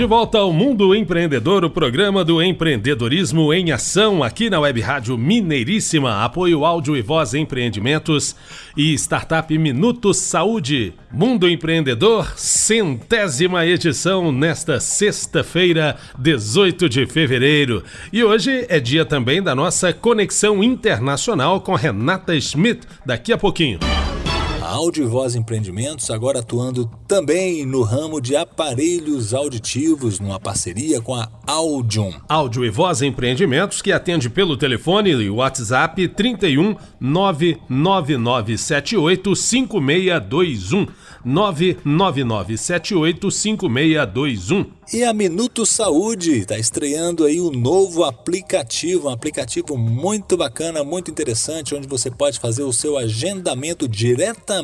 De volta ao Mundo Empreendedor, o programa do empreendedorismo em ação aqui na Web Rádio Mineiríssima. Apoio áudio e voz empreendimentos e startup Minutos Saúde. Mundo Empreendedor, centésima edição nesta sexta-feira, 18 de fevereiro. E hoje é dia também da nossa conexão internacional com Renata Schmidt, daqui a pouquinho. Áudio e Voz Empreendimentos, agora atuando também no ramo de aparelhos auditivos, numa parceria com a Audium. Áudio e Voz Empreendimentos, que atende pelo telefone e WhatsApp 31 99978 5621. 99978 5621. E a Minuto Saúde está estreando aí um novo aplicativo, um aplicativo muito bacana, muito interessante, onde você pode fazer o seu agendamento diretamente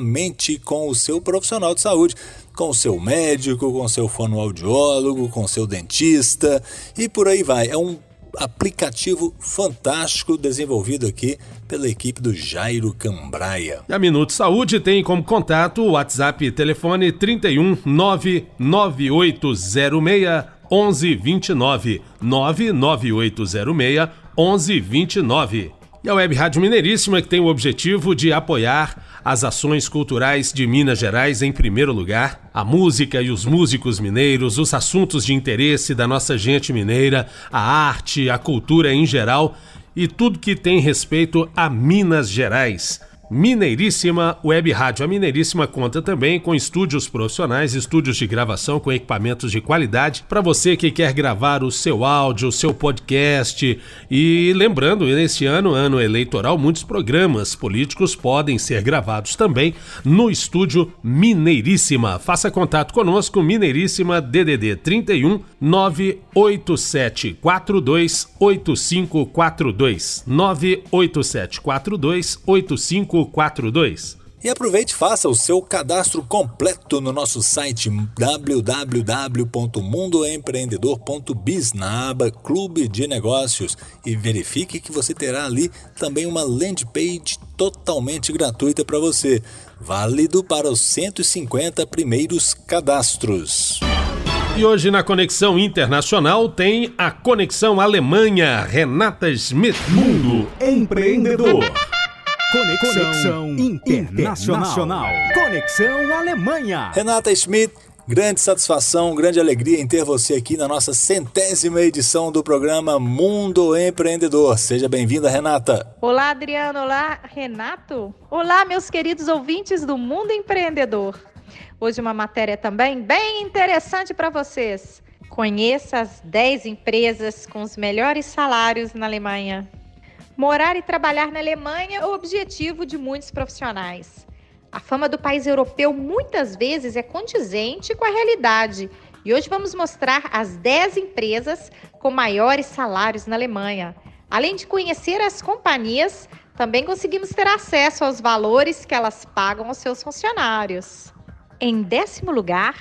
com o seu profissional de saúde com o seu médico, com o seu fonoaudiólogo, com o seu dentista e por aí vai. É um aplicativo fantástico desenvolvido aqui pela equipe do Jairo Cambraia. E a Minuto Saúde tem como contato o WhatsApp telefone 31 99806 1129 99806 1129. E a Web Rádio Mineiríssima que tem o objetivo de apoiar as ações culturais de Minas Gerais em primeiro lugar, a música e os músicos mineiros, os assuntos de interesse da nossa gente mineira, a arte, a cultura em geral e tudo que tem respeito a Minas Gerais. Mineiríssima Web Rádio. A Mineiríssima conta também com estúdios profissionais, estúdios de gravação com equipamentos de qualidade para você que quer gravar o seu áudio, o seu podcast. E lembrando, neste ano, ano eleitoral, muitos programas políticos podem ser gravados também no estúdio Mineiríssima. Faça contato conosco, Mineiríssima DDD 31 987 42 8542 987 42 85 3542. E aproveite e faça o seu cadastro completo no nosso site www.mundoempreendedor.biz na aba Clube de Negócios e verifique que você terá ali também uma landing page totalmente gratuita para você, válido para os 150 primeiros cadastros. E hoje na Conexão Internacional tem a Conexão Alemanha, Renata Smith. Mundo Empreendedor. Conexão, Conexão internacional. internacional. Conexão Alemanha. Renata Schmidt, grande satisfação, grande alegria em ter você aqui na nossa centésima edição do programa Mundo Empreendedor. Seja bem-vinda, Renata. Olá, Adriano. Olá, Renato. Olá, meus queridos ouvintes do Mundo Empreendedor. Hoje uma matéria também bem interessante para vocês. Conheça as 10 empresas com os melhores salários na Alemanha. Morar e trabalhar na Alemanha é o objetivo de muitos profissionais. A fama do país europeu muitas vezes é condizente com a realidade. E hoje vamos mostrar as 10 empresas com maiores salários na Alemanha. Além de conhecer as companhias, também conseguimos ter acesso aos valores que elas pagam aos seus funcionários. Em décimo lugar,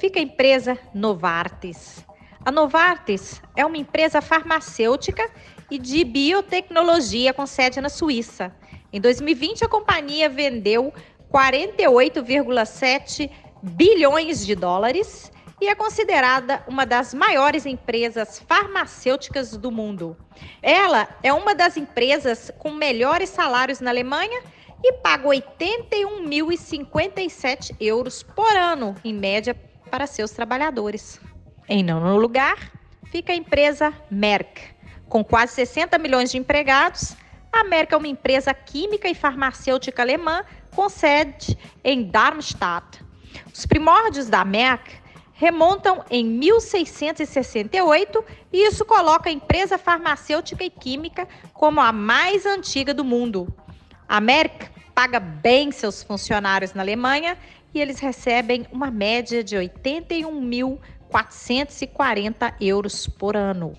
fica a empresa Novartis. A Novartis é uma empresa farmacêutica e de biotecnologia com sede na Suíça. Em 2020, a companhia vendeu 48,7 bilhões de dólares e é considerada uma das maiores empresas farmacêuticas do mundo. Ela é uma das empresas com melhores salários na Alemanha e paga 81.057 euros por ano, em média, para seus trabalhadores. Em nono lugar, fica a empresa Merck. Com quase 60 milhões de empregados, a Merck é uma empresa química e farmacêutica alemã com sede em Darmstadt. Os primórdios da Merck remontam em 1668 e isso coloca a empresa farmacêutica e química como a mais antiga do mundo. A Merck paga bem seus funcionários na Alemanha e eles recebem uma média de 81.440 euros por ano.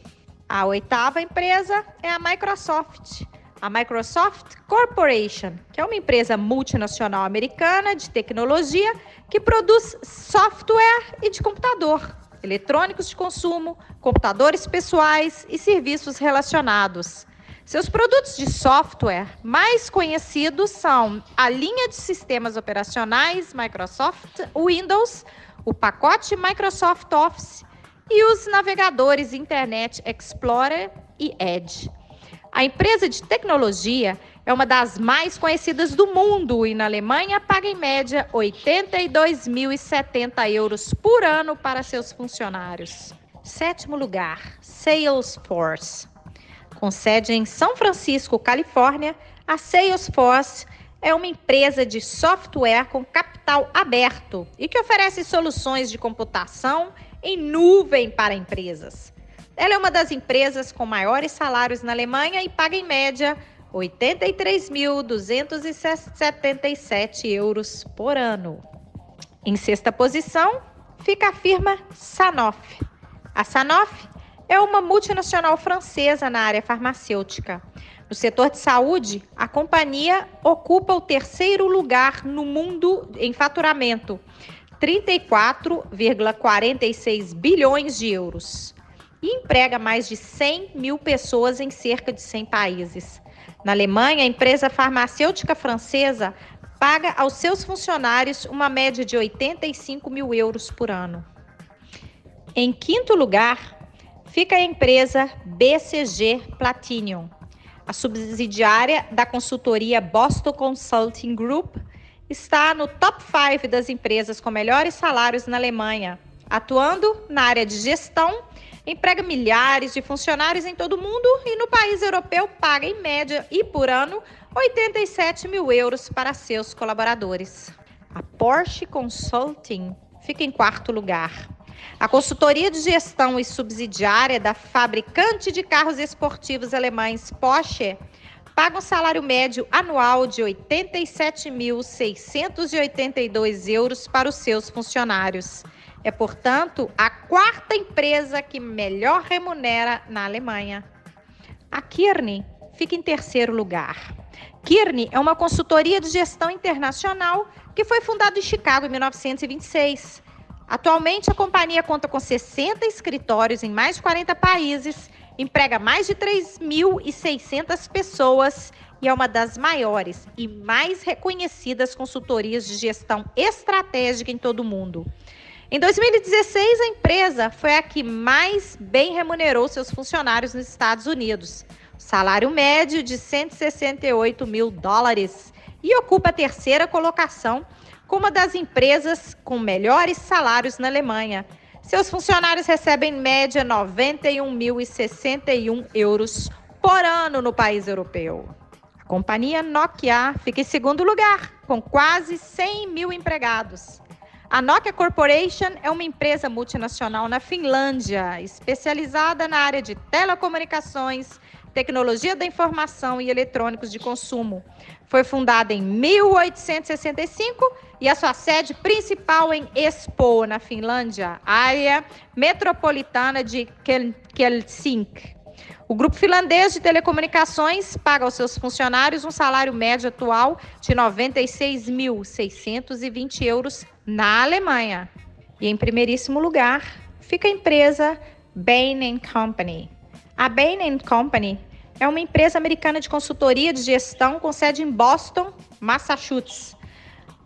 A oitava empresa é a Microsoft. A Microsoft Corporation, que é uma empresa multinacional americana de tecnologia que produz software e de computador, eletrônicos de consumo, computadores pessoais e serviços relacionados. Seus produtos de software mais conhecidos são a linha de sistemas operacionais Microsoft Windows, o pacote Microsoft Office e os navegadores Internet Explorer e Edge. A empresa de tecnologia é uma das mais conhecidas do mundo e na Alemanha paga em média 82.070 euros por ano para seus funcionários. Sétimo lugar, Salesforce. Com sede em São Francisco, Califórnia, a Salesforce é uma empresa de software com capital aberto e que oferece soluções de computação em nuvem para empresas. Ela é uma das empresas com maiores salários na Alemanha e paga em média 83.277 euros por ano. Em sexta posição fica a firma Sanofi. A Sanofi é uma multinacional francesa na área farmacêutica. No setor de saúde, a companhia ocupa o terceiro lugar no mundo em faturamento, 34,46 bilhões de euros, e emprega mais de 100 mil pessoas em cerca de 100 países. Na Alemanha, a empresa farmacêutica francesa paga aos seus funcionários uma média de 85 mil euros por ano. Em quinto lugar, fica a empresa BCG Platinum, a subsidiária da consultoria Boston Consulting Group, está no top 5 das empresas com melhores salários na Alemanha, atuando na área de gestão emprega milhares de funcionários em todo o mundo e no país europeu paga, em média e por ano, 87 mil euros para seus colaboradores. A Porsche Consulting fica em quarto lugar. A consultoria de gestão e subsidiária da fabricante de carros esportivos alemães Porsche paga um salário médio anual de 87.682 euros para os seus funcionários. É, portanto, a quarta empresa que melhor remunera na Alemanha. A Kearney fica em terceiro lugar. Kearney é uma consultoria de gestão internacional que foi fundada em Chicago em 1926. Atualmente, a companhia conta com 60 escritórios em mais de 40 países, emprega mais de 3.600 pessoas e é uma das maiores e mais reconhecidas consultorias de gestão estratégica em todo o mundo. Em 2016, a empresa foi a que mais bem remunerou seus funcionários nos Estados Unidos. salário médio de 168 mil dólares e ocupa a terceira colocação como uma das empresas com melhores salários na Alemanha. Seus funcionários recebem em média 91.061 euros por ano no país europeu. A companhia Nokia fica em segundo lugar, com quase 100 mil empregados. A Nokia Corporation é uma empresa multinacional na Finlândia, especializada na área de telecomunicações, tecnologia da informação e eletrônicos de consumo. Foi fundada em 1865 e a sua sede principal em Espoo, na Finlândia, área metropolitana de Helsinki. O grupo finlandês de telecomunicações paga aos seus funcionários um salário médio atual de 96.620 euros na Alemanha. E em primeiríssimo lugar fica a empresa Bain Company. A Bain Company é uma empresa americana de consultoria de gestão com sede em Boston, Massachusetts.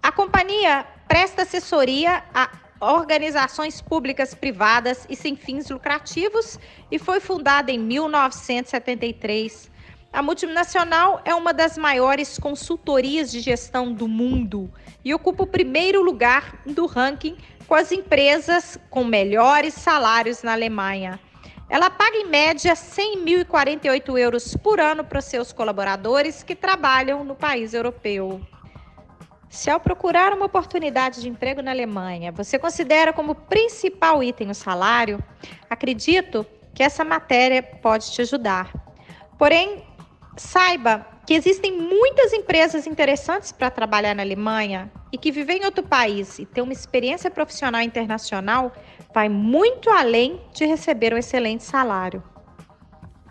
A companhia presta assessoria a organizações públicas, privadas e sem fins lucrativos e foi fundada em 1973. A multinacional é uma das maiores consultorias de gestão do mundo e ocupa o primeiro lugar do ranking com as empresas com melhores salários na Alemanha. Ela paga em média 100.048 euros por ano para seus colaboradores que trabalham no país europeu. Se ao procurar uma oportunidade de emprego na Alemanha, você considera como principal item o salário, acredito que essa matéria pode te ajudar. Porém, saiba que existem muitas empresas interessantes para trabalhar na Alemanha e que viver em outro país e ter uma experiência profissional internacional vai muito além de receber um excelente salário.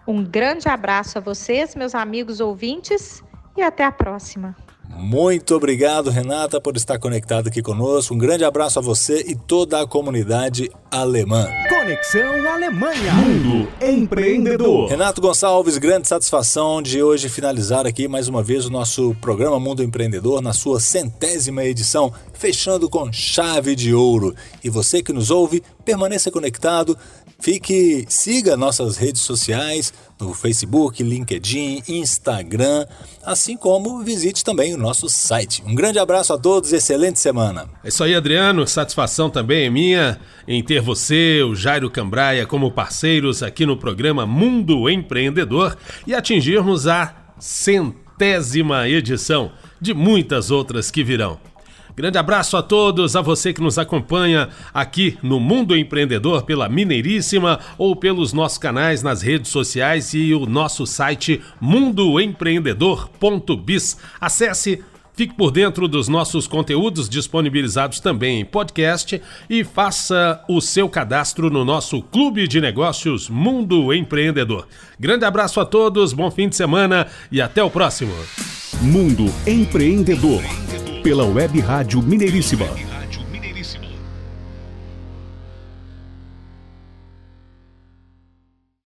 Um grande abraço a vocês, meus amigos ouvintes, e até a próxima. Muito obrigado, Renata, por estar conectado aqui conosco. Um grande abraço a você e toda a comunidade alemã. Conexão Alemanha. Mundo Empreendedor. Renato Gonçalves, grande satisfação de hoje finalizar aqui mais uma vez o nosso programa Mundo Empreendedor na sua centésima edição, fechando com chave de ouro. E você que nos ouve, permaneça conectado. Fique, siga nossas redes sociais no Facebook, LinkedIn, Instagram, assim como visite também o nosso site. Um grande abraço a todos, excelente semana. É isso aí, Adriano. Satisfação também é minha em ter você, o Jairo Cambraia, como parceiros aqui no programa Mundo Empreendedor e atingirmos a centésima edição de muitas outras que virão. Grande abraço a todos, a você que nos acompanha aqui no Mundo Empreendedor pela Mineiríssima ou pelos nossos canais nas redes sociais e o nosso site mundoempreendedor.biz. Acesse Fique por dentro dos nossos conteúdos disponibilizados também em podcast e faça o seu cadastro no nosso Clube de Negócios Mundo Empreendedor. Grande abraço a todos, bom fim de semana e até o próximo. Mundo Empreendedor pela Web Rádio Mineiríssima.